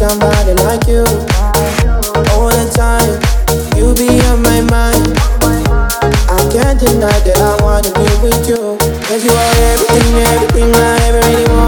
somebody like you all the time. You be on my mind. I can't deny that I wanna be with you. Cause you are everything, everything I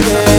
yeah.